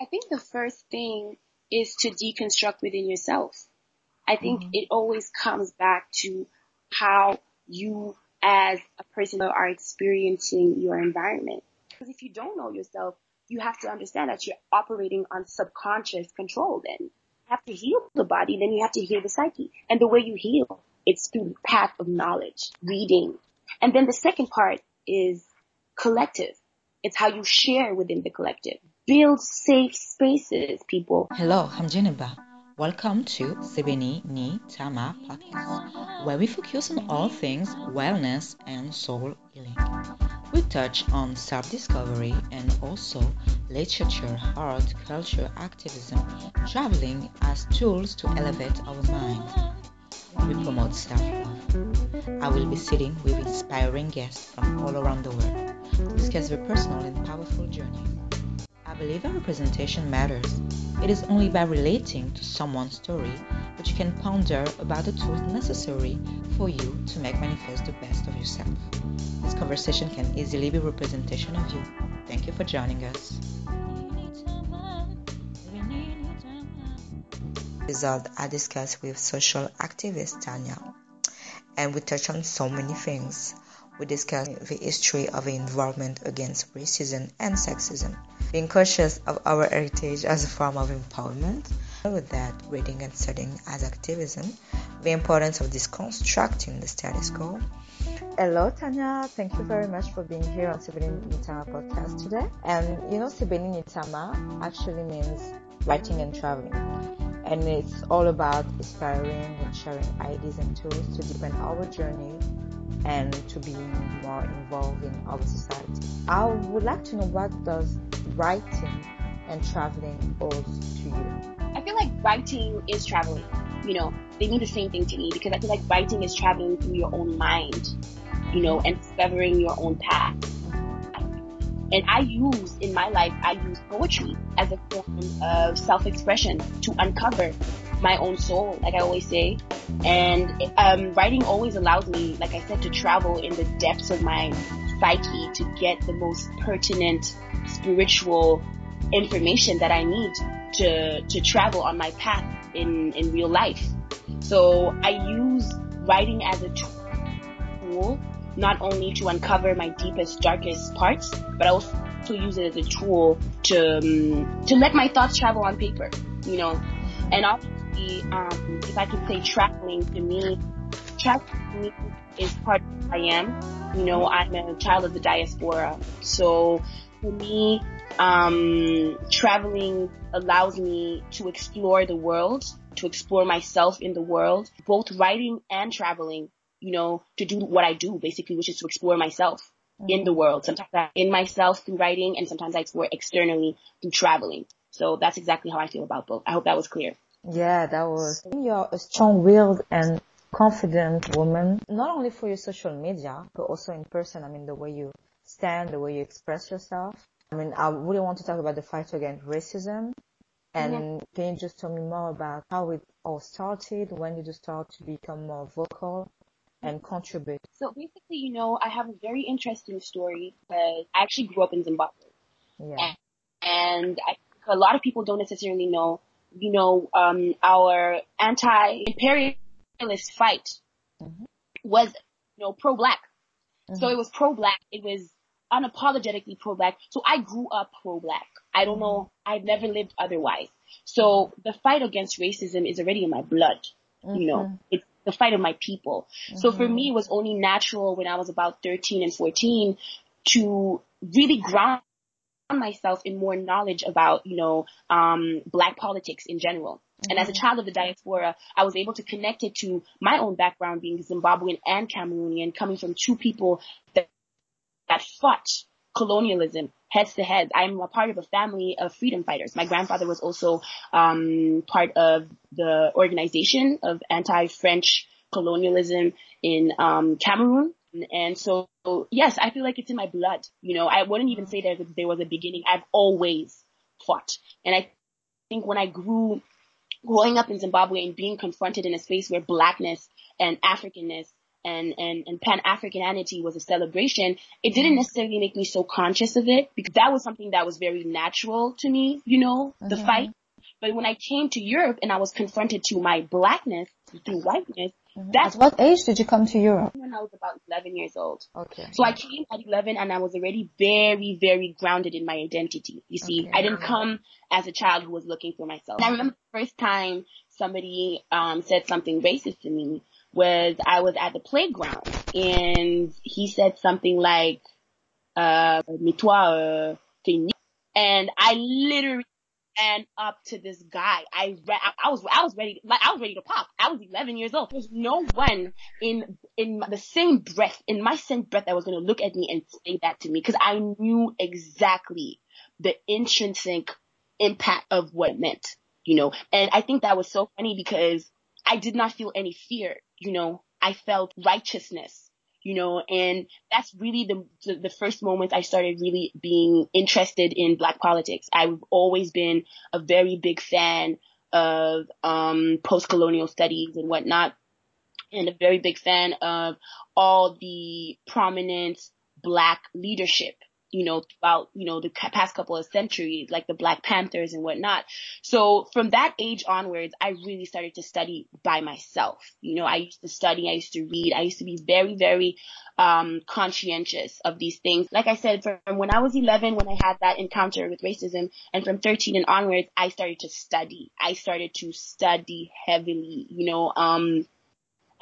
I think the first thing is to deconstruct within yourself. I think mm-hmm. it always comes back to how you as a person are experiencing your environment. Because if you don't know yourself, you have to understand that you're operating on subconscious control then. You have to heal the body, then you have to heal the psyche. And the way you heal, it's through the path of knowledge, reading. And then the second part is collective. It's how you share within the collective. Build safe spaces, people. Hello, I'm Jennifer. Welcome to Sebeni Ni Tama podcast, where we focus on all things wellness and soul healing. We touch on self discovery and also literature, art, culture, activism, traveling as tools to elevate our mind. We promote self love. I will be sitting with inspiring guests from all around the world to discuss their personal and powerful journeys believe a representation matters. It is only by relating to someone's story that you can ponder about the tools necessary for you to make manifest the best of yourself. This conversation can easily be representation of you. Thank you for joining us. Result I discussed with social activist Tanya, and we touch on so many things we discuss the history of the involvement against racism and sexism, being conscious of our heritage as a form of empowerment. With that, reading and studying as activism, the importance of deconstructing the status quo. Hello, Tanya. Thank you very much for being here on Sebeni Nitama podcast today. And you know, Sebeni Nitama actually means writing and traveling. And it's all about inspiring and sharing ideas and tools to deepen our journey and to be more involved in our society. I would like to know what does writing and traveling hold to you? I feel like writing is traveling. You know, they mean the same thing to me because I feel like writing is traveling through your own mind, you know, and discovering your own path. And I use in my life, I use poetry as a form of self-expression to uncover my own soul, like I always say. And um, writing always allows me, like I said, to travel in the depths of my psyche to get the most pertinent spiritual information that I need to to travel on my path in in real life. So I use writing as a tool not only to uncover my deepest darkest parts, but I also use it as a tool to um, to let my thoughts travel on paper. You know, and um, if I could say traveling to me, traveling is part of who I am. You know, I'm a child of the diaspora. So for me, um, traveling allows me to explore the world, to explore myself in the world, both writing and traveling, you know, to do what I do basically, which is to explore myself mm-hmm. in the world. Sometimes I in myself through writing and sometimes I explore externally through traveling. So that's exactly how I feel about both. I hope that was clear. Yeah, that was. You're a strong-willed and confident woman, not only for your social media, but also in person. I mean, the way you stand, the way you express yourself. I mean, I really want to talk about the fight against racism. And mm-hmm. can you just tell me more about how it all started? When did you start to become more vocal and contribute? So basically, you know, I have a very interesting story because I actually grew up in Zimbabwe. Yeah. And, and I, a lot of people don't necessarily know, you know, um, our anti-imperialist fight mm-hmm. was, you know, pro-black. Mm-hmm. So it was pro-black. It was unapologetically pro-black. So I grew up pro-black. I don't know. I've never lived otherwise. So the fight against racism is already in my blood. Mm-hmm. You know, mm-hmm. it's the fight of my people. Mm-hmm. So for mm-hmm. me, it was only natural when I was about 13 and 14 to really ground myself in more knowledge about, you know, um, black politics in general. Mm-hmm. And as a mm-hmm. child of the diaspora, I was able to connect it to my own background being Zimbabwean and Cameroonian, coming from two people that, that fought colonialism heads to head. I'm a part of a family of freedom fighters. My grandfather was also um, part of the organization of anti-French colonialism in um, Cameroon. And so, yes, I feel like it's in my blood. You know, I wouldn't even say that there was a beginning. I've always fought. And I think when I grew, growing up in Zimbabwe and being confronted in a space where blackness and Africanness and, and, and Pan-Africanity was a celebration, it didn't mm-hmm. necessarily make me so conscious of it because that was something that was very natural to me, you know, mm-hmm. the fight. But when I came to Europe and I was confronted to my blackness through whiteness. That's At what age did you come to Europe? When I was about 11 years old. Okay. So I came at 11 and I was already very, very grounded in my identity. You see, okay. I didn't come as a child who was looking for myself. And I remember the first time somebody um, said something racist to me was I was at the playground and he said something like, uh, mais toi, uh, and I literally ran up to this guy. I, I, I was, I was ready, like, I was ready to pop. I was 11 years old. There's no one in, in the same breath, in my same breath that was going to look at me and say that to me because I knew exactly the intrinsic impact of what it meant, you know, and I think that was so funny because I did not feel any fear, you know, I felt righteousness, you know, and that's really the, the, first moment I started really being interested in black politics. I've always been a very big fan of, um, post-colonial studies and whatnot and a very big fan of all the prominent black leadership you know, throughout, you know, the past couple of centuries, like the Black Panthers and whatnot. So from that age onwards, I really started to study by myself. You know, I used to study, I used to read, I used to be very, very, um, conscientious of these things. Like I said, from when I was 11, when I had that encounter with racism, and from 13 and onwards, I started to study. I started to study heavily, you know, um,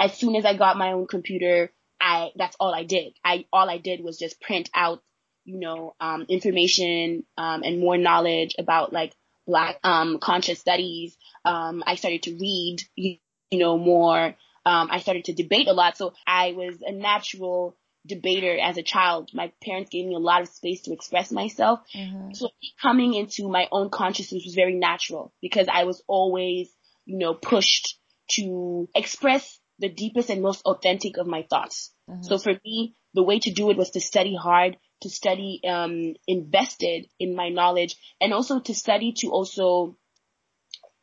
as soon as I got my own computer, I, that's all I did. I, all I did was just print out you know, um, information, um, and more knowledge about like black, um, conscious studies. Um, I started to read, you, you know, more. Um, I started to debate a lot. So I was a natural debater as a child. My parents gave me a lot of space to express myself. Mm-hmm. So coming into my own consciousness was very natural because I was always, you know, pushed to express the deepest and most authentic of my thoughts. Mm-hmm. So for me, the way to do it was to study hard, to study um, invested in my knowledge and also to study to also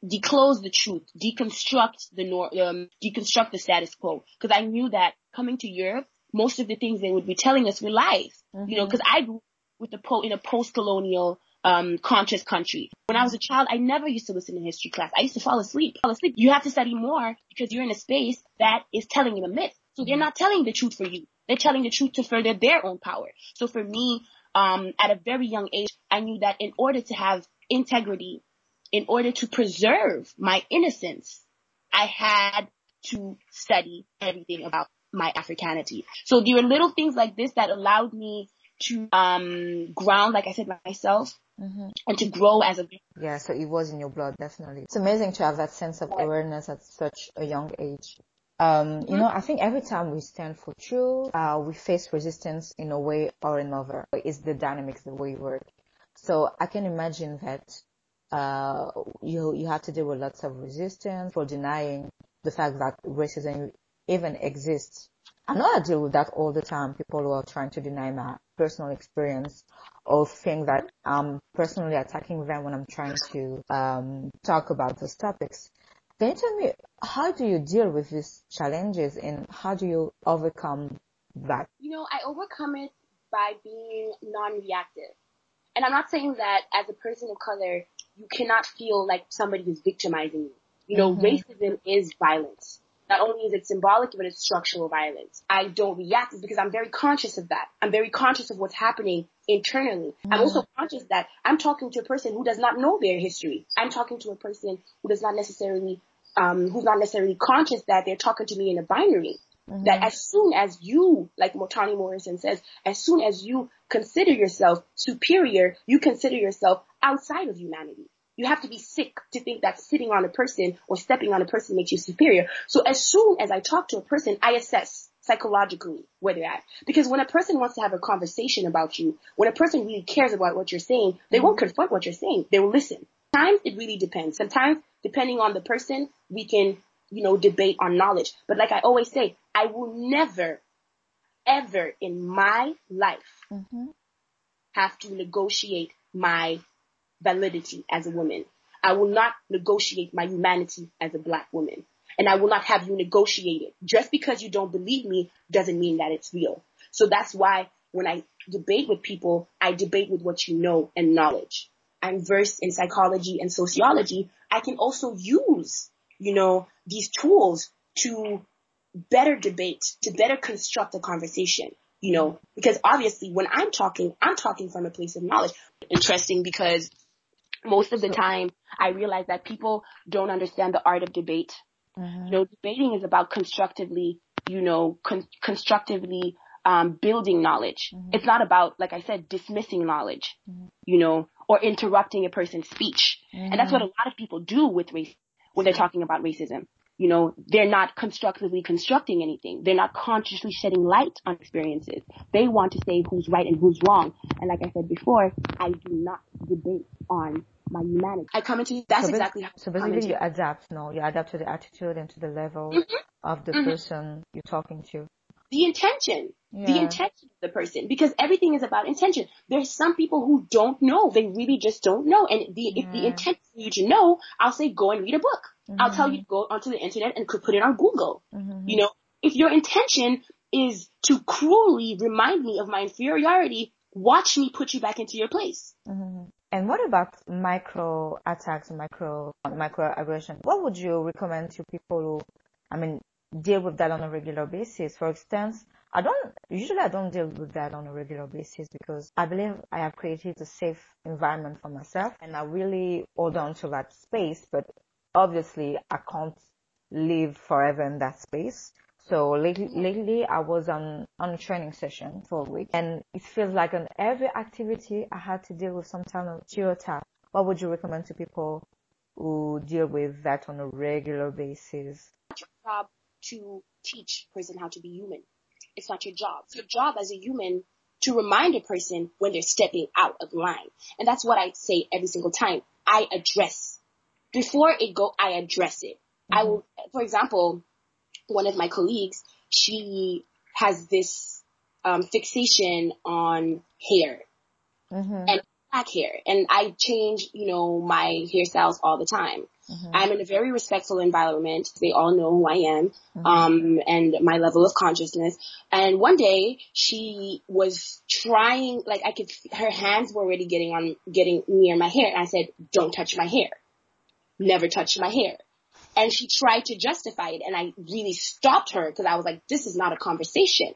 declose the truth, deconstruct the nor- um, deconstruct the status quo. Because I knew that coming to Europe, most of the things they would be telling us were lies. Mm-hmm. You know, because I grew up with the po- in a post-colonial um, conscious country. When I was a child, I never used to listen to history class. I used to fall asleep. Fall asleep. You have to study more because you're in a space that is telling you a myth. So they're not telling the truth for you. They're telling the truth to further their own power. So for me, um, at a very young age, I knew that in order to have integrity, in order to preserve my innocence, I had to study everything about my Africanity. So there were little things like this that allowed me to um, ground, like I said, myself. Mm-hmm. And to grow as a yeah, so it was in your blood, definitely. It's amazing to have that sense of awareness at such a young age. Um, you know, I think every time we stand for truth, uh, we face resistance in a way or another. It's the dynamics the way we work. So I can imagine that uh, you you have to deal with lots of resistance for denying the fact that racism even exists. I know I deal with that all the time. People who are trying to deny my personal experience or think that I'm personally attacking them when I'm trying to um, talk about those topics. Can you tell me how do you deal with these challenges and how do you overcome that? You know, I overcome it by being non-reactive. And I'm not saying that as a person of color, you cannot feel like somebody is victimizing you. You know, mm-hmm. racism is violence. Not only is it symbolic, but it's structural violence. I don't react because I'm very conscious of that. I'm very conscious of what's happening internally. Mm-hmm. I'm also conscious that I'm talking to a person who does not know their history. I'm talking to a person who does not necessarily um, who's not necessarily conscious that they're talking to me in a binary. Mm-hmm. That as soon as you, like Toni Morrison says, as soon as you consider yourself superior, you consider yourself outside of humanity. You have to be sick to think that sitting on a person or stepping on a person makes you superior. So as soon as I talk to a person, I assess psychologically where they're at. Because when a person wants to have a conversation about you, when a person really cares about what you're saying, they mm-hmm. won't confront what you're saying. They will listen. Sometimes it really depends. Sometimes depending on the person, we can, you know, debate on knowledge. But like I always say, I will never, ever in my life mm-hmm. have to negotiate my validity as a woman. I will not negotiate my humanity as a black woman. and I will not have you negotiate it. Just because you don't believe me doesn't mean that it's real. So that's why when I debate with people, I debate with what you know and knowledge. I'm versed in psychology and sociology. I can also use, you know, these tools to better debate, to better construct a conversation, you know, because obviously when I'm talking, I'm talking from a place of knowledge. Interesting because most of the time I realize that people don't understand the art of debate. Mm-hmm. You know, debating is about constructively, you know, con- constructively um, building knowledge. Mm-hmm. It's not about, like I said, dismissing knowledge, mm-hmm. you know, or interrupting a person's speech. And that's what a lot of people do with race when they're talking about racism. You know, they're not constructively constructing anything. They're not consciously shedding light on experiences. They want to say who's right and who's wrong. And like I said before, I do not debate on my humanity. I come into that's so exactly how. So basically, you adapt. No, you adapt to the attitude and to the level mm-hmm. of the mm-hmm. person you're talking to. The intention, yeah. the intention of the person, because everything is about intention. There's some people who don't know; they really just don't know. And the yeah. if the intent for you to know, I'll say go and read a book. Mm-hmm. I'll tell you to go onto the internet and put it on Google. Mm-hmm. You know, if your intention is to cruelly remind me of my inferiority, watch me put you back into your place. Mm-hmm. And what about micro attacks, micro microaggression? What would you recommend to people who, I mean, deal with that on a regular basis? For instance, I don't usually I don't deal with that on a regular basis because I believe I have created a safe environment for myself and I really hold on to that space. But obviously, I can't live forever in that space. So lately, lately I was on, on a training session for a week and it feels like on every activity I had to deal with some kind of stereotype. What would you recommend to people who deal with that on a regular basis? Your job to teach person how to be human. It's not your job. It's your job as a human to remind a person when they're stepping out of line. And that's what I say every single time. I address. Before it go, I address it. Mm-hmm. I will, for example, one of my colleagues, she has this um, fixation on hair mm-hmm. and black hair, and I change, you know, my hairstyles all the time. Mm-hmm. I'm in a very respectful environment. They all know who I am, mm-hmm. um, and my level of consciousness. And one day she was trying, like I could, her hands were already getting on, getting near my hair, and I said, "Don't touch my hair. Never touch my hair." And she tried to justify it and I really stopped her because I was like, this is not a conversation.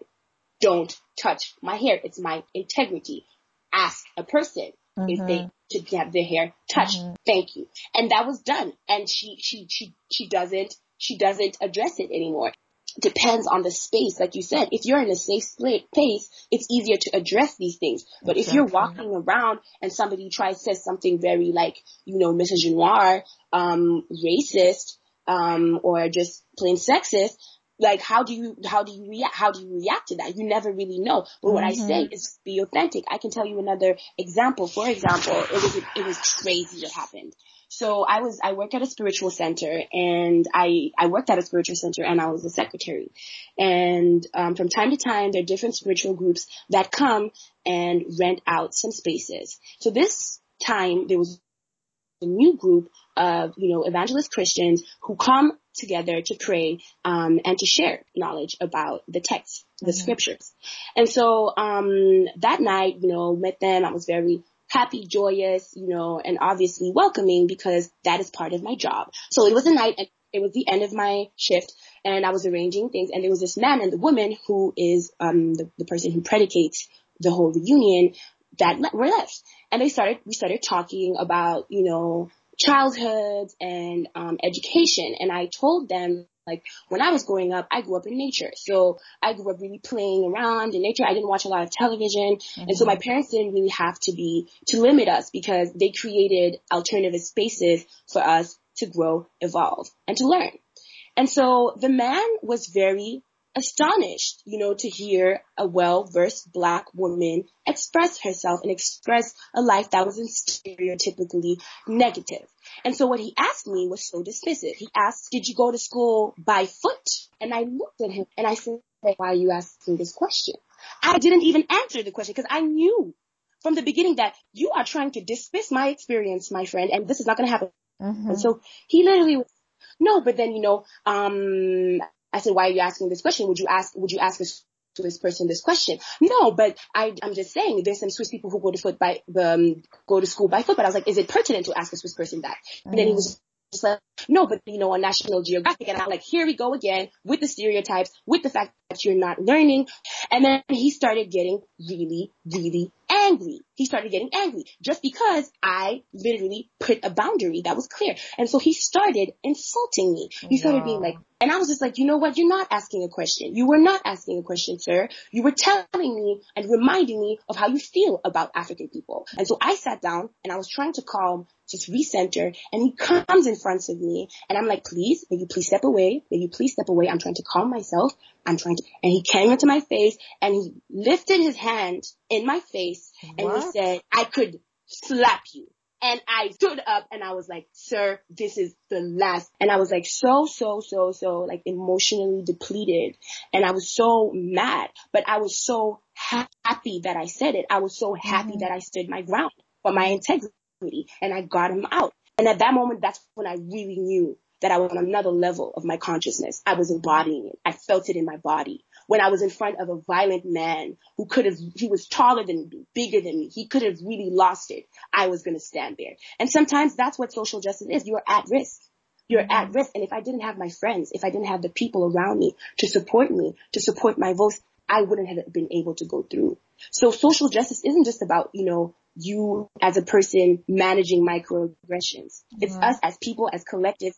Don't touch my hair. It's my integrity. Ask a person mm-hmm. if they to have their hair touched. Mm-hmm. Thank you. And that was done. And she, she, she, she doesn't, she doesn't address it anymore depends on the space. Like you said, if you're in a safe place, it's easier to address these things. But exactly. if you're walking around and somebody tries says something very like, you know, misogynoir, um, racist, um, or just plain sexist, like how do you how do you react how do you react to that? You never really know. But what mm-hmm. i say is be authentic. I can tell you another example. For example it was it was crazy that happened. So i was i work at a spiritual center and i i worked at a spiritual center and i was a secretary. And um, from time to time there are different spiritual groups that come and rent out some spaces. So this time there was a new group of, you know, evangelist Christians who come together to pray um, and to share knowledge about the text, the mm-hmm. scriptures. And so um, that night, you know, met them. I was very happy, joyous, you know, and obviously welcoming because that is part of my job. So it was a night and it was the end of my shift and I was arranging things and there was this man and the woman who is um, the, the person who predicates the whole reunion that were left. And they started, we started talking about, you know, childhood and um, education. And I told them, like, when I was growing up, I grew up in nature. So I grew up really playing around in nature. I didn't watch a lot of television. Mm-hmm. And so my parents didn't really have to be, to limit us because they created alternative spaces for us to grow, evolve, and to learn. And so the man was very astonished, you know, to hear a well-versed black woman express herself and express a life that wasn't stereotypically negative. And so what he asked me was so dismissive. He asked, did you go to school by foot? And I looked at him and I said, why are you asking this question? I didn't even answer the question because I knew from the beginning that you are trying to dismiss my experience, my friend, and this is not going to happen. Mm-hmm. And so he literally was no, but then, you know, um, I said, why are you asking this question? Would you ask, would you ask to this person this question. No, but I, I'm just saying there's some Swiss people who go to foot by, um, go to school by foot, but I was like, is it pertinent to ask a Swiss person that? Mm. And then he was just like, no, but you know, on National Geographic, and I'm like, here we go again with the stereotypes, with the fact that you're not learning. And then he started getting really, really angry. He started getting angry just because I literally put a boundary that was clear. And so he started insulting me. He started being like, and I was just like, you know what? You're not asking a question. You were not asking a question, sir. You were telling me and reminding me of how you feel about African people. And so I sat down and I was trying to calm, just recenter, and he comes in front of me and I'm like, please, may you please step away? May you please step away? I'm trying to calm myself. I'm trying to, and he came into my face and he lifted his hand in my face and what? he said, I could slap you. And I stood up and I was like, sir, this is the last. And I was like so, so, so, so like emotionally depleted. And I was so mad, but I was so happy that I said it. I was so happy mm-hmm. that I stood my ground for my integrity and I got him out. And at that moment, that's when I really knew that I was on another level of my consciousness. I was embodying it. I felt it in my body. When I was in front of a violent man who could have, he was taller than me, bigger than me. He could have really lost it. I was going to stand there. And sometimes that's what social justice is. You're at risk. You're mm-hmm. at risk. And if I didn't have my friends, if I didn't have the people around me to support me, to support my voice, I wouldn't have been able to go through. So social justice isn't just about, you know, you as a person managing microaggressions. It's mm-hmm. us as people, as collective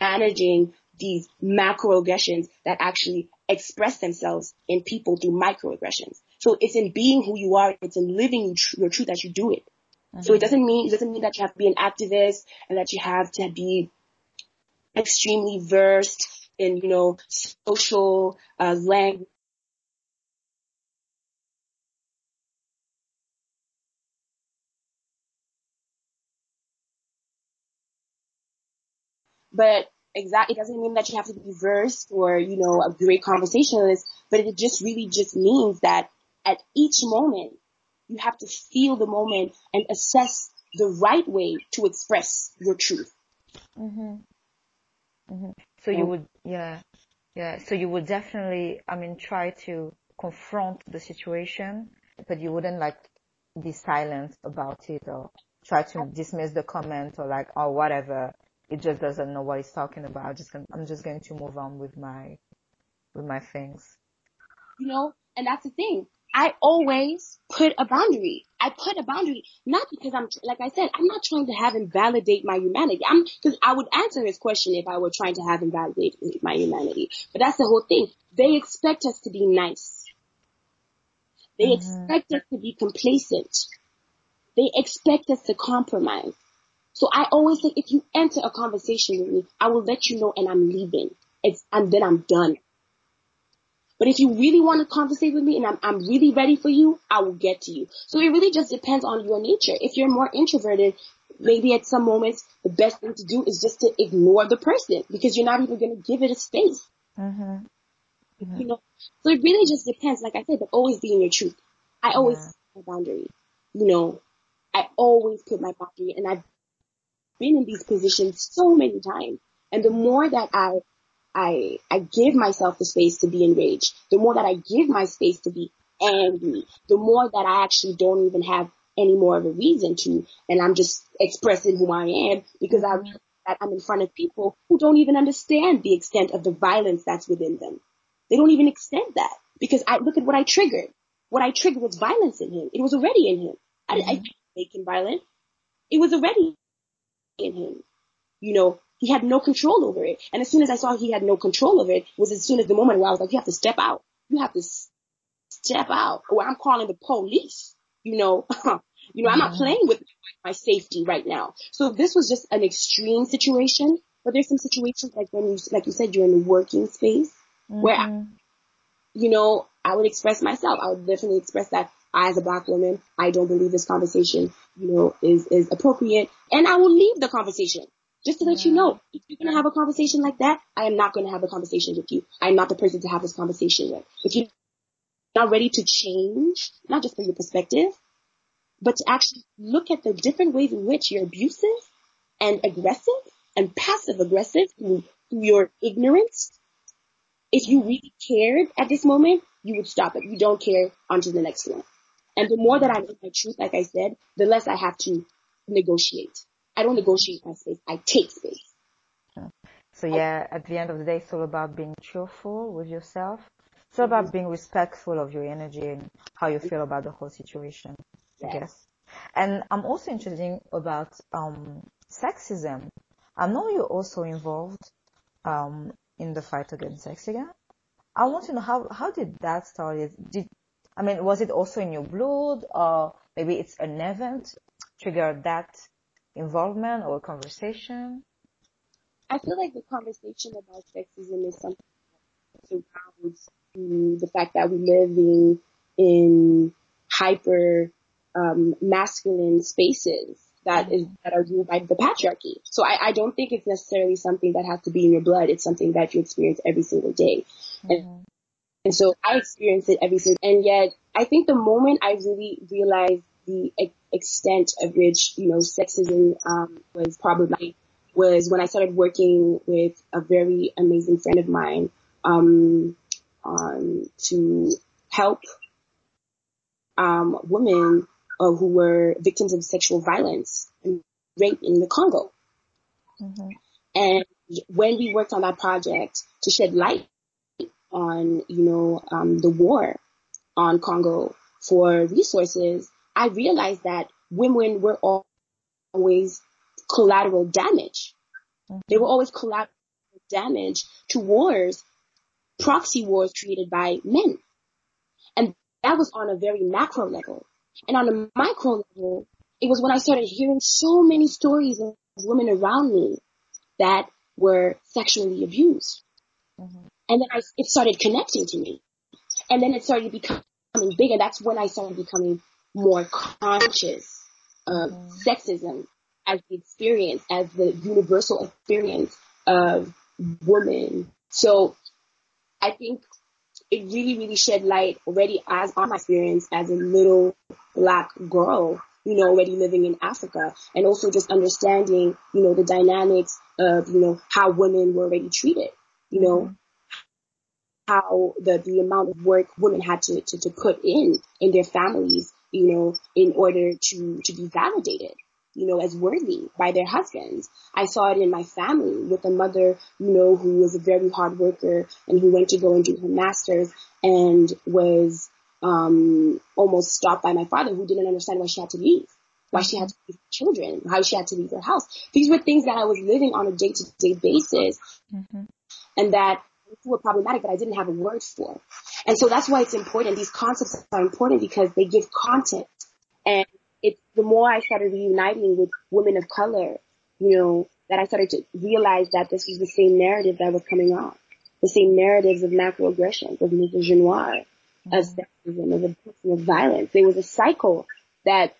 managing these macroaggressions that actually express themselves in people through microaggressions. So it's in being who you are, it's in living your truth that you do it. Mm-hmm. So it doesn't mean, it doesn't mean that you have to be an activist and that you have to be extremely versed in, you know, social uh, language But exactly, it doesn't mean that you have to be versed or, you know, a great conversationalist, but it just really just means that at each moment, you have to feel the moment and assess the right way to express your truth. Mm-hmm. Mm-hmm. So you would, yeah, yeah. So you would definitely, I mean, try to confront the situation, but you wouldn't like be silent about it or try to dismiss the comment or like, or whatever it just doesn't know what it's talking about. Just gonna, I'm just going to move on with my with my things. You know, and that's the thing. I always put a boundary. I put a boundary, not because I'm, like I said, I'm not trying to have him validate my humanity. I'm, cause I would answer his question if I were trying to have him validate my humanity. But that's the whole thing. They expect us to be nice. They mm-hmm. expect us to be complacent. They expect us to compromise. So I always say, if you enter a conversation with me, I will let you know and I'm leaving. It's, and then I'm done. But if you really want to conversate with me and I'm, I'm really ready for you, I will get to you. So it really just depends on your nature. If you're more introverted, maybe at some moments the best thing to do is just to ignore the person because you're not even going to give it a space. Mm-hmm. Mm-hmm. You know, so it really just depends. Like I said, but always being your truth. I always yeah. set my boundary. You know, I always put my boundary, and I've been in these positions so many times. And the more that I, I, I give myself the space to be enraged, the more that I give my space to be angry, the more that I actually don't even have any more of a reason to, and I'm just expressing who I am because I realize that I'm in front of people who don't even understand the extent of the violence that's within them. They don't even extend that because I look at what I triggered. What I triggered was violence in him. It was already in him. I, mm-hmm. I didn't make him violent. It was already in him. You know, he had no control over it. And as soon as I saw he had no control of it, was as soon as the moment where I was like, you have to step out. You have to step out or I'm calling the police. You know, you know, I'm not playing with my safety right now. So this was just an extreme situation, but there's some situations like when you, like you said, you're in the working space mm-hmm. where, I, you know, I would express myself. I would definitely express that I, as a black woman, I don't believe this conversation, you know, is, is appropriate. And I will leave the conversation. Just to let you know, if you're gonna have a conversation like that, I am not gonna have a conversation with you. I'm not the person to have this conversation with. If you're not ready to change, not just for your perspective, but to actually look at the different ways in which you're abusive and aggressive, and passive aggressive through, through your ignorance, if you really cared at this moment, you would stop it. You don't care onto the next one. And the more that I know my truth, like I said, the less I have to negotiate. I don't negotiate my space. I take space. So yeah, at the end of the day, it's all about being truthful with yourself. It's all about being respectful of your energy and how you feel about the whole situation, I guess. And I'm also interested about um, sexism. I know you're also involved um, in the fight against sexism. I want to know how how did that start? Did I mean was it also in your blood, or maybe it's an event triggered that involvement or conversation? I feel like the conversation about sexism is something that surrounds the fact that we live in, in hyper um, masculine spaces that is that are ruled by the patriarchy. So I, I don't think it's necessarily something that has to be in your blood. It's something that you experience every single day. Mm-hmm. And, and so I experienced it every single and yet I think the moment I really realized the extent of which, you know, sexism um, was probably was when I started working with a very amazing friend of mine um, um, to help um, women uh, who were victims of sexual violence and rape in the Congo. Mm-hmm. And when we worked on that project to shed light on, you know, um, the war on Congo for resources, I realized that women were always collateral damage. Mm-hmm. They were always collateral damage to wars, proxy wars created by men. And that was on a very macro level. And on a micro level, it was when I started hearing so many stories of women around me that were sexually abused. Mm-hmm. And then I, it started connecting to me. And then it started becoming bigger. That's when I started becoming more conscious of mm-hmm. sexism as the experience, as the universal experience of women. So I think it really, really shed light already as on my experience as a little black girl, you know, already living in Africa and also just understanding, you know, the dynamics of, you know, how women were already treated, you know, mm-hmm. How the, the amount of work women had to, to, to put in, in their families, you know, in order to, to be validated you know, as worthy by their husbands. I saw it in my family with a mother, you know, who was a very hard worker and who went to go and do her master's and was um, almost stopped by my father who didn't understand why she had to leave, why she had to leave children, how she had to leave her house. These were things that I was living on a day to day basis mm-hmm. and that were problematic that I didn't have a word for. And so that's why it's important. These concepts are important because they give content and it's the more I started reuniting with women of color, you know, that I started to realize that this was the same narrative that was coming on. The same narratives of macroaggressions, of misogynoir, mm-hmm. of sexism, of abuse, of violence. There was a cycle that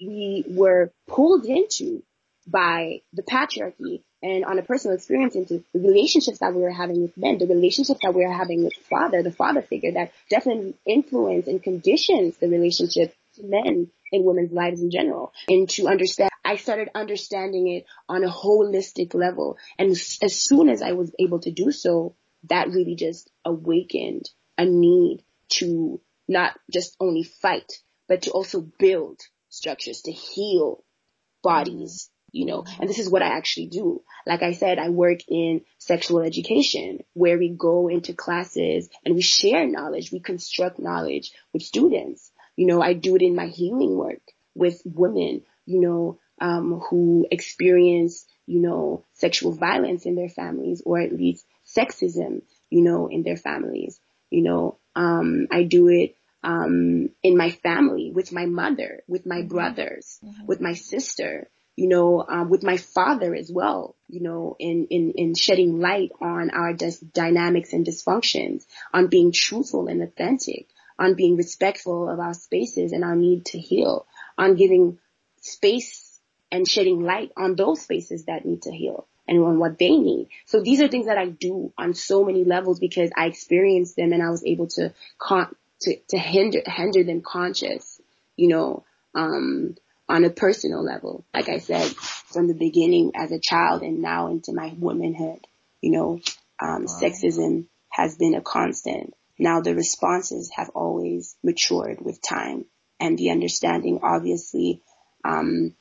we were pulled into by the patriarchy and on a personal experience into the relationships that we were having with men, the relationships that we were having with father, the father figure that definitely influence and conditions the relationship to men in women's lives in general. And to understand I started understanding it on a holistic level. And as soon as I was able to do so that really just awakened a need to not just only fight but to also build structures to heal mm-hmm. bodies you know, and this is what I actually do. Like I said, I work in sexual education where we go into classes and we share knowledge, we construct knowledge with students. You know, I do it in my healing work with women, you know, um, who experience, you know, sexual violence in their families or at least sexism, you know, in their families. You know, um, I do it um, in my family, with my mother, with my brothers, mm-hmm. with my sister, you know, um, with my father as well, you know, in, in, in shedding light on our dis- dynamics and dysfunctions, on being truthful and authentic, on being respectful of our spaces and our need to heal, on giving space and shedding light on those spaces that need to heal and on what they need. So these are things that I do on so many levels because I experienced them and I was able to con- to, to hinder, hinder them conscious, you know, um, on a personal level. Like I said, from the beginning as a child and now into my womanhood. You know, um, wow. sexism has been a constant. Now the responses have always matured with time and the understanding obviously, um,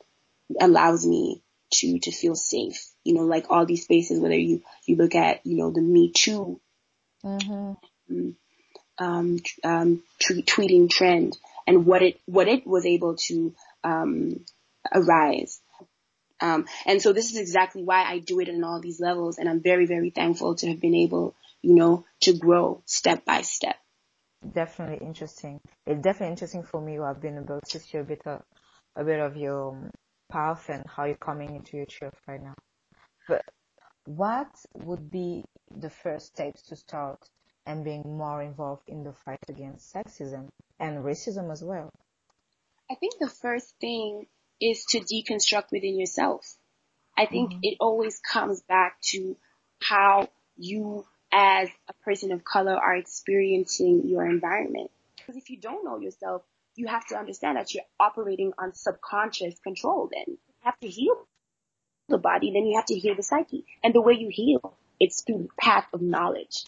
allows me to, to feel safe. You know, like all these spaces, whether you, you look at, you know, the Me Too, mm-hmm. um, um, um tweeting trend and what it, what it was able to, um, arise. Um, and so this is exactly why I do it in all these levels. And I'm very, very thankful to have been able, you know, to grow step by step. Definitely interesting. It's definitely interesting for me who have been able to see a bit of, a bit of your path and how you're coming into your truth right now. But what would be the first steps to start and being more involved in the fight against sexism and racism as well? I think the first thing is to deconstruct within yourself. I think mm-hmm. it always comes back to how you as a person of color are experiencing your environment. Because if you don't know yourself, you have to understand that you're operating on subconscious control then. You have to heal the body, then you have to heal the psyche. And the way you heal, it's through the path of knowledge,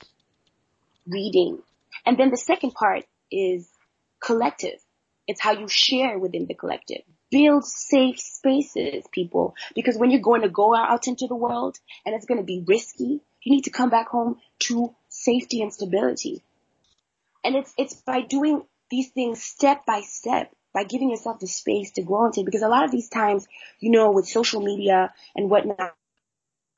reading. And then the second part is collective. It's how you share within the collective. Build safe spaces, people, because when you're going to go out into the world and it's going to be risky, you need to come back home to safety and stability. And it's, it's by doing these things step by step, by giving yourself the space to grow into, because a lot of these times, you know, with social media and whatnot,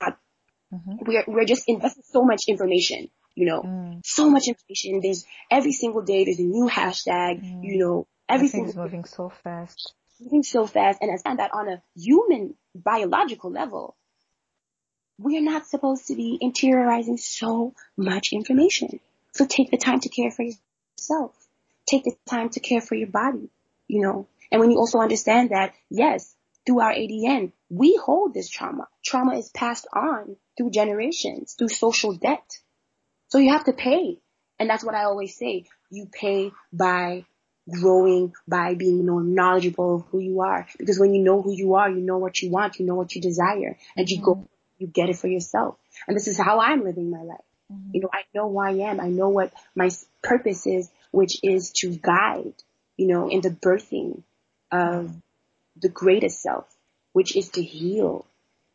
mm-hmm. we're, we're just investing so much information you know, mm. so much information. There's every single day there's a new hashtag, mm. you know, everything's moving so fast. Moving so fast and I find that on a human biological level, we are not supposed to be interiorizing so much information. So take the time to care for yourself. Take the time to care for your body, you know. And when you also understand that, yes, through our ADN, we hold this trauma. Trauma is passed on through generations, through social debt. So you have to pay. And that's what I always say. You pay by growing by being more knowledgeable of who you are. Because when you know who you are, you know what you want, you know what you desire, and you mm-hmm. go, you get it for yourself. And this is how I'm living my life. Mm-hmm. You know, I know who I am. I know what my purpose is, which is to guide, you know, in the birthing of the greatest self, which is to heal,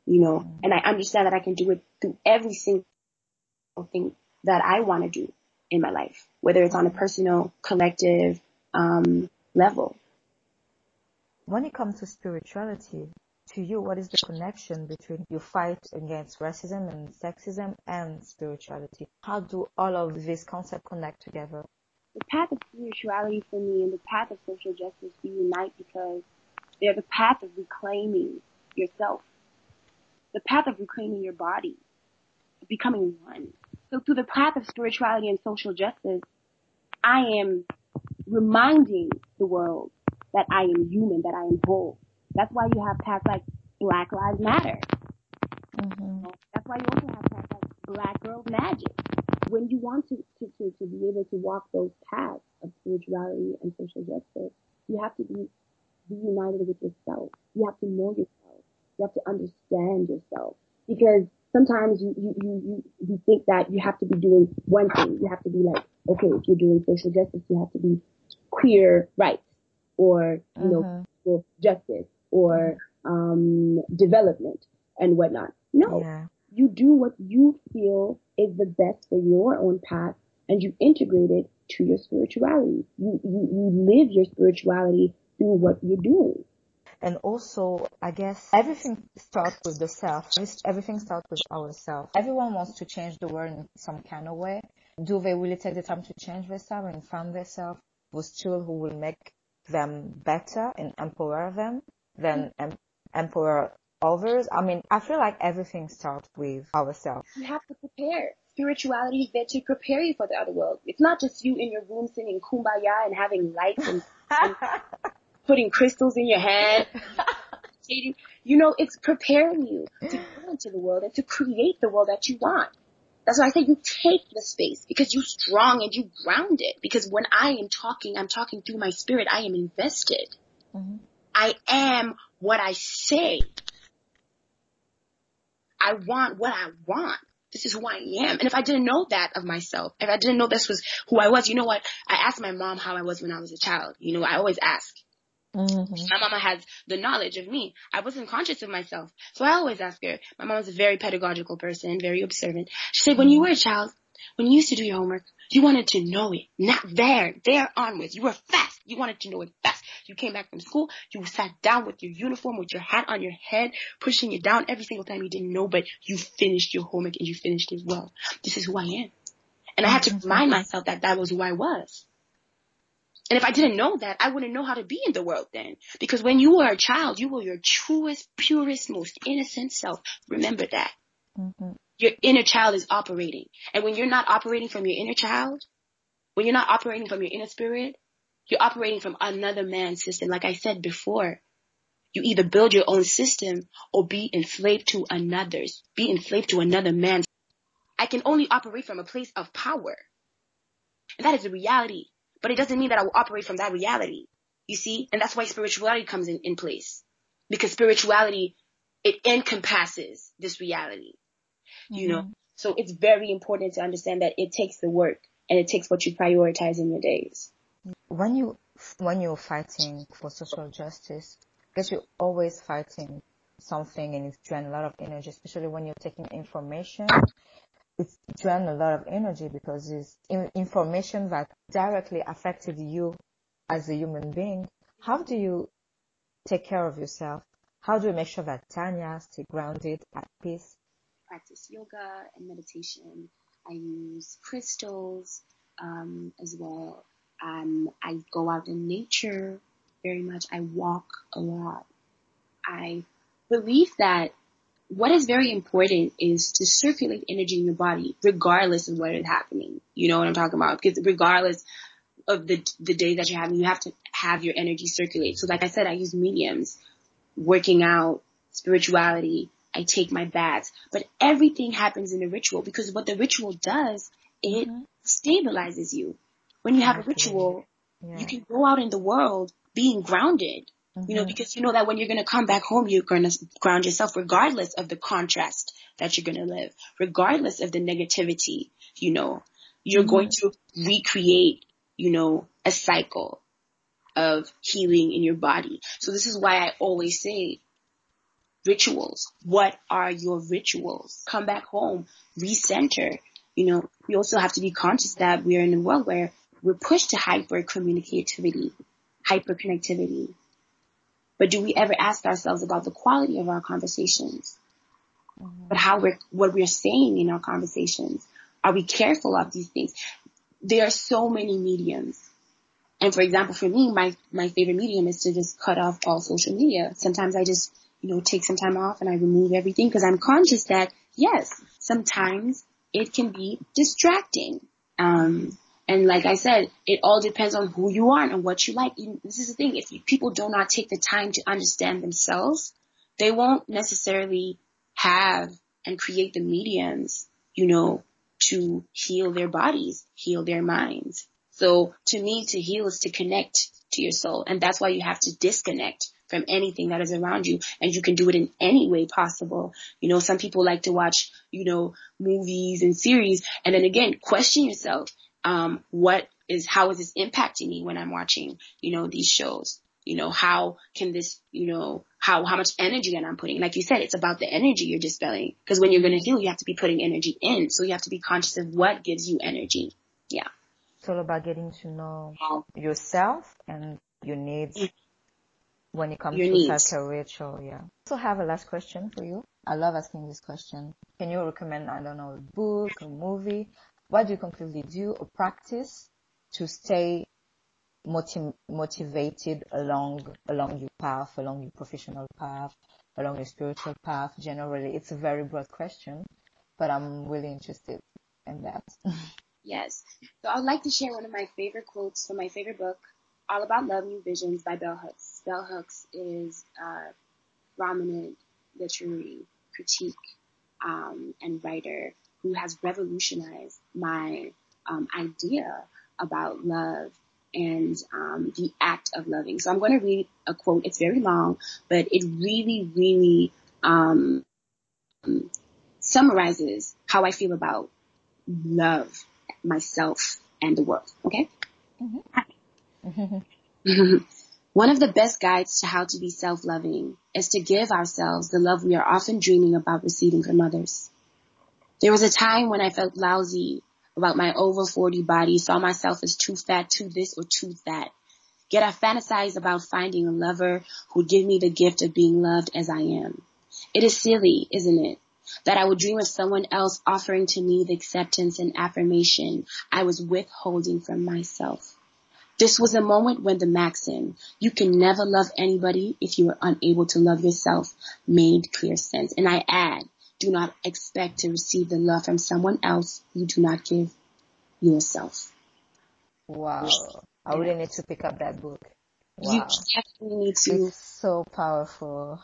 you know, mm-hmm. and I understand that I can do it through every single thing that I want to do in my life, whether it's on a personal, collective, um, level. When it comes to spirituality, to you, what is the connection between your fight against racism and sexism and spirituality? How do all of these concepts connect together? The path of spirituality for me and the path of social justice we unite because they're the path of reclaiming yourself, the path of reclaiming your body, becoming one. So through the path of spirituality and social justice, I am reminding the world that I am human, that I am whole. That's why you have paths like Black Lives Matter. Mm-hmm. That's why you also have paths like Black Girl Magic. When you want to, to, to, to be able to walk those paths of spirituality and social justice, you have to be reunited with yourself. You have to know yourself. You have to understand yourself. Because sometimes you, you, you, you think that you have to be doing one thing. You have to be like, okay, if you're doing social justice, you have to be queer rights or, you uh-huh. know, justice or, um, development and whatnot. No, yeah. you do what you feel is the best for your own path and you integrate it to your spirituality. You, you, you live your spirituality through what you're doing. And also, I guess everything starts with the self. Everything starts with ourselves. Everyone wants to change the world in some kind of way. Do they really take the time to change themselves and find themselves with tools who will make them better and empower them than mm-hmm. em- empower others? I mean, I feel like everything starts with ourselves. You have to prepare spirituality is there to prepare you for the other world. It's not just you in your room singing kumbaya and having lights and, and putting crystals in your hand. you know, it's preparing you to go into the world and to create the world that you want. That's why I say you take the space because you're strong and you ground it. Because when I am talking, I'm talking through my spirit. I am invested. Mm-hmm. I am what I say. I want what I want. This is who I am. And if I didn't know that of myself, if I didn't know this was who I was, you know what? I asked my mom how I was when I was a child. You know, I always ask. Mm-hmm. My mama has the knowledge of me. I wasn't conscious of myself. So I always ask her. My mom was a very pedagogical person, very observant. She said, when you were a child, when you used to do your homework, you wanted to know it. Not there, there onwards. You were fast. You wanted to know it fast. You came back from school, you sat down with your uniform, with your hat on your head, pushing it down every single time you didn't know, but you finished your homework and you finished it well. This is who I am. And I had to remind myself that that was who I was. And if I didn't know that, I wouldn't know how to be in the world then. Because when you were a child, you were your truest, purest, most innocent self. Remember that. Mm-hmm. Your inner child is operating. And when you're not operating from your inner child, when you're not operating from your inner spirit, you're operating from another man's system. Like I said before, you either build your own system or be enslaved to another's, be enslaved to another man's. I can only operate from a place of power. And that is the reality. But it doesn't mean that I will operate from that reality. You see? And that's why spirituality comes in, in place. Because spirituality, it encompasses this reality. Mm-hmm. You know? Mm-hmm. So it's very important to understand that it takes the work and it takes what you prioritize in your days. When you, when you're fighting for social justice, because you're always fighting something and it's drain a lot of energy, especially when you're taking information it's drained a lot of energy because it's information that directly affected you as a human being. How do you take care of yourself? How do you make sure that Tanya stay grounded, at peace? Practice yoga and meditation. I use crystals um, as well. Um, I go out in nature very much. I walk a lot. I believe that what is very important is to circulate energy in your body regardless of what is happening. You know what I'm talking about? Because regardless of the the day that you're having, you have to have your energy circulate. So like I said, I use mediums, working out, spirituality, I take my baths, but everything happens in a ritual because what the ritual does, it mm-hmm. stabilizes you. When you have a ritual, yeah. you can go out in the world being grounded. Mm-hmm. You know, mm-hmm. because you know that when you're going to come back home, you're going to ground yourself regardless of the contrast that you're going to live, regardless of the negativity, you know, you're mm-hmm. going to recreate, you know, a cycle of healing in your body. So this is why I always say rituals. What are your rituals? Come back home, recenter. You know, we also have to be conscious that we're in a world where we're pushed to hyper communicativity, hyper connectivity. But do we ever ask ourselves about the quality of our conversations? Mm-hmm. But how we're, what we're saying in our conversations? Are we careful of these things? There are so many mediums. And for example, for me, my, my favorite medium is to just cut off all social media. Sometimes I just, you know, take some time off and I remove everything because I'm conscious that yes, sometimes it can be distracting. Um, and like I said, it all depends on who you are and what you like. This is the thing. If people do not take the time to understand themselves, they won't necessarily have and create the mediums, you know, to heal their bodies, heal their minds. So to me, to heal is to connect to your soul. And that's why you have to disconnect from anything that is around you. And you can do it in any way possible. You know, some people like to watch, you know, movies and series. And then again, question yourself um, what is, how is this impacting me when I'm watching, you know, these shows? You know, how can this, you know, how, how much energy am I'm putting? Like you said, it's about the energy you're dispelling. Cause when you're going to heal, you have to be putting energy in. So you have to be conscious of what gives you energy. Yeah. It's all about getting to know yourself and your needs when it comes your to self-care ritual. Yeah. So I have a last question for you. I love asking this question. Can you recommend, I don't know, a book, a movie, what do you concretely do or practice to stay motiv- motivated along along your path, along your professional path, along your spiritual path? Generally, it's a very broad question, but I'm really interested in that. yes. So I'd like to share one of my favorite quotes from my favorite book, All About Love New Visions by Bell Hooks. Bell Hooks is a prominent literary critique um, and writer who has revolutionized my um, idea about love and um, the act of loving. So I'm going to read a quote. It's very long, but it really, really um, summarizes how I feel about love, myself, and the world. Okay? Mm-hmm. One of the best guides to how to be self-loving is to give ourselves the love we are often dreaming about receiving from others. There was a time when I felt lousy about my over 40 body, saw myself as too fat, too this or too that. Yet I fantasized about finding a lover who would give me the gift of being loved as I am. It is silly, isn't it? That I would dream of someone else offering to me the acceptance and affirmation I was withholding from myself. This was a moment when the maxim, you can never love anybody if you are unable to love yourself, made clear sense. And I add, do not expect to receive the love from someone else you do not give yourself. Wow. I really need to pick up that book. Wow. You definitely need to. It's so powerful.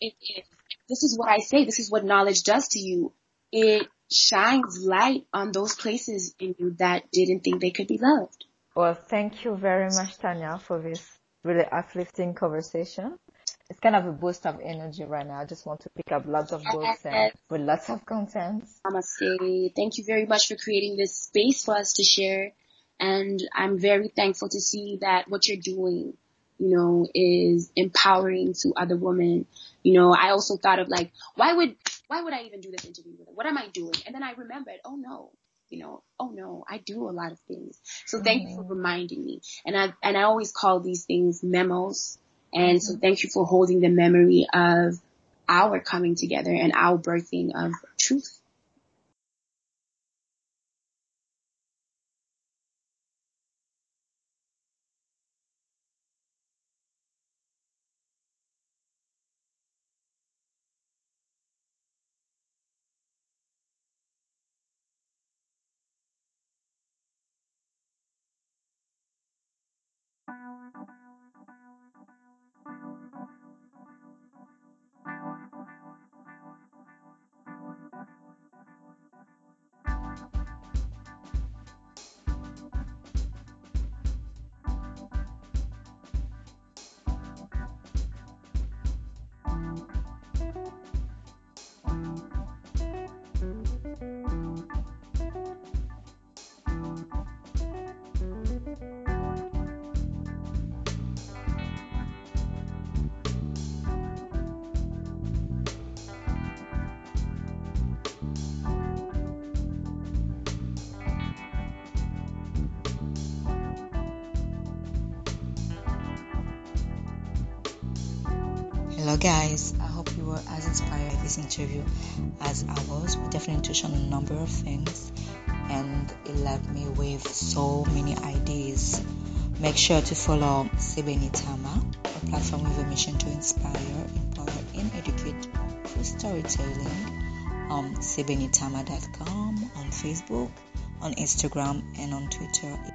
It, it, this is what I say. This is what knowledge does to you. It shines light on those places in you that didn't think they could be loved. Well, thank you very much, Tanya, for this really uplifting conversation. It's kind of a boost of energy right now. I just want to pick up lots of books and with lots of content. Say thank you very much for creating this space for us to share. And I'm very thankful to see that what you're doing, you know, is empowering to other women. You know, I also thought of like, why would, why would I even do this interview with her? What am I doing? And then I remembered, oh no, you know, oh no, I do a lot of things. So thank mm-hmm. you for mm-hmm. reminding me. And I, and I always call these things memos. And so thank you for holding the memory of our coming together and our birthing of truth. Hello, guys. I hope you were as inspired by this interview as I was. We definitely touched on a number of things, and it left me with so many ideas. Make sure to follow Sebeni Tama, a platform with a mission to inspire, empower, and educate through storytelling on sebenitama.com, on Facebook, on Instagram, and on Twitter.